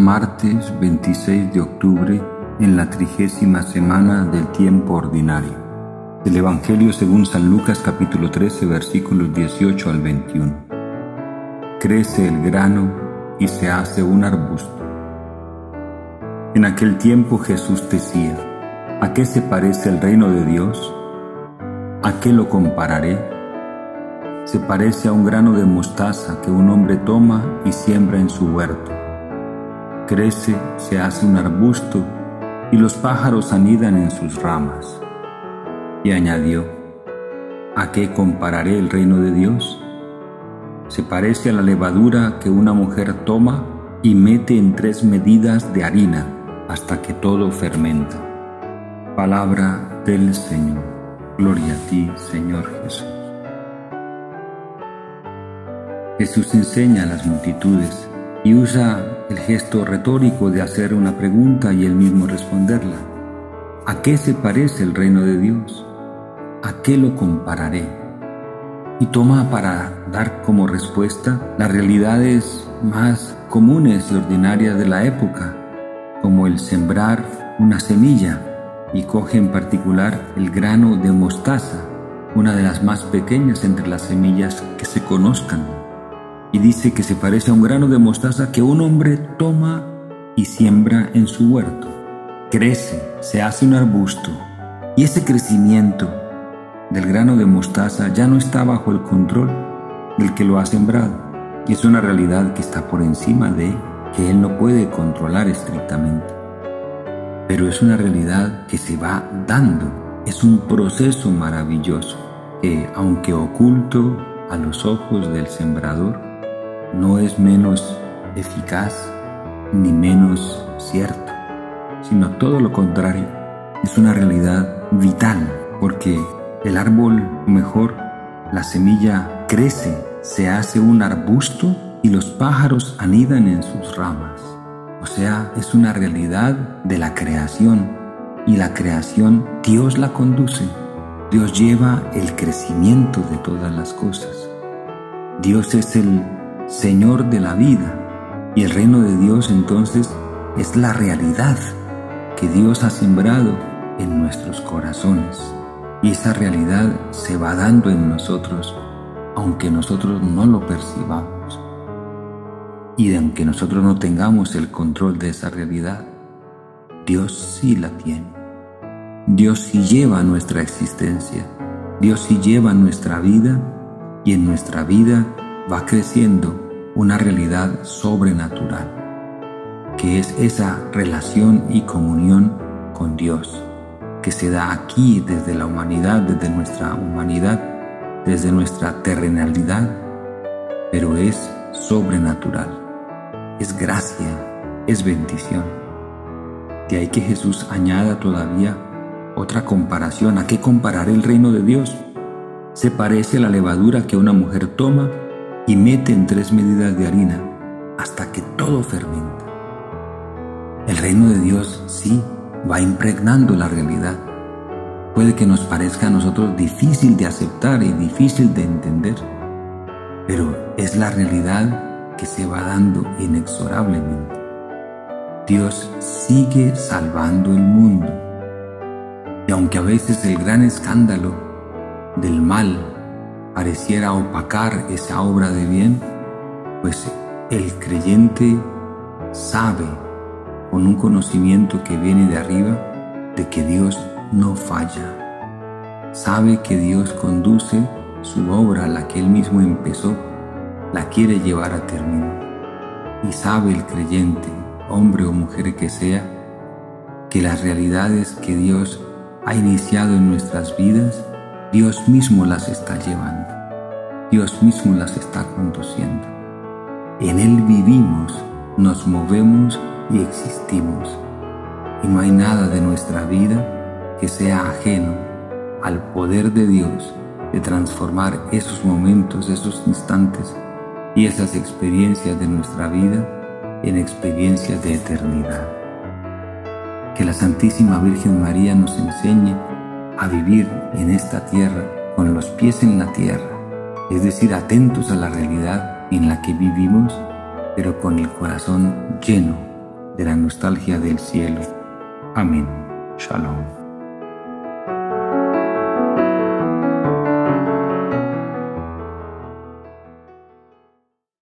martes 26 de octubre en la trigésima semana del tiempo ordinario. El Evangelio según San Lucas capítulo 13 versículos 18 al 21. Crece el grano y se hace un arbusto. En aquel tiempo Jesús decía, ¿a qué se parece el reino de Dios? ¿A qué lo compararé? Se parece a un grano de mostaza que un hombre toma y siembra en su huerto. Crece, se hace un arbusto y los pájaros anidan en sus ramas. Y añadió, ¿a qué compararé el reino de Dios? Se parece a la levadura que una mujer toma y mete en tres medidas de harina hasta que todo fermenta. Palabra del Señor. Gloria a ti, Señor Jesús. Jesús enseña a las multitudes y usa el gesto retórico de hacer una pregunta y él mismo responderla. ¿A qué se parece el reino de Dios? ¿A qué lo compararé? Y toma para dar como respuesta las realidades más comunes y ordinarias de la época, como el sembrar una semilla y coge en particular el grano de mostaza, una de las más pequeñas entre las semillas que se conozcan. Y dice que se parece a un grano de mostaza que un hombre toma y siembra en su huerto. Crece, se hace un arbusto y ese crecimiento del grano de mostaza ya no está bajo el control del que lo ha sembrado. Es una realidad que está por encima de que él no puede controlar estrictamente pero es una realidad que se va dando, es un proceso maravilloso que, aunque oculto a los ojos del sembrador, no es menos eficaz ni menos cierto, sino todo lo contrario, es una realidad vital, porque el árbol, mejor, la semilla crece, se hace un arbusto y los pájaros anidan en sus ramas. O sea, es una realidad de la creación y la creación Dios la conduce. Dios lleva el crecimiento de todas las cosas. Dios es el Señor de la vida y el reino de Dios entonces es la realidad que Dios ha sembrado en nuestros corazones. Y esa realidad se va dando en nosotros, aunque nosotros no lo percibamos. Y aunque nosotros no tengamos el control de esa realidad, Dios sí la tiene. Dios sí lleva nuestra existencia. Dios sí lleva nuestra vida y en nuestra vida va creciendo una realidad sobrenatural, que es esa relación y comunión con Dios, que se da aquí desde la humanidad, desde nuestra humanidad, desde nuestra terrenalidad, pero es sobrenatural es gracia, es bendición. De ahí que Jesús añada todavía otra comparación. ¿A qué comparar el reino de Dios? Se parece a la levadura que una mujer toma y mete en tres medidas de harina hasta que todo fermenta. El reino de Dios sí va impregnando la realidad. Puede que nos parezca a nosotros difícil de aceptar y difícil de entender, pero es la realidad que se va dando inexorablemente. Dios sigue salvando el mundo. Y aunque a veces el gran escándalo del mal pareciera opacar esa obra de bien, pues el creyente sabe con un conocimiento que viene de arriba de que Dios no falla. Sabe que Dios conduce su obra, la que él mismo empezó la quiere llevar a término. Y sabe el creyente, hombre o mujer que sea, que las realidades que Dios ha iniciado en nuestras vidas, Dios mismo las está llevando. Dios mismo las está conduciendo. En Él vivimos, nos movemos y existimos. Y no hay nada de nuestra vida que sea ajeno al poder de Dios de transformar esos momentos, esos instantes y esas experiencias de nuestra vida en experiencias de eternidad. Que la Santísima Virgen María nos enseñe a vivir en esta tierra con los pies en la tierra, es decir, atentos a la realidad en la que vivimos, pero con el corazón lleno, de la nostalgia del cielo. Amén. Shalom.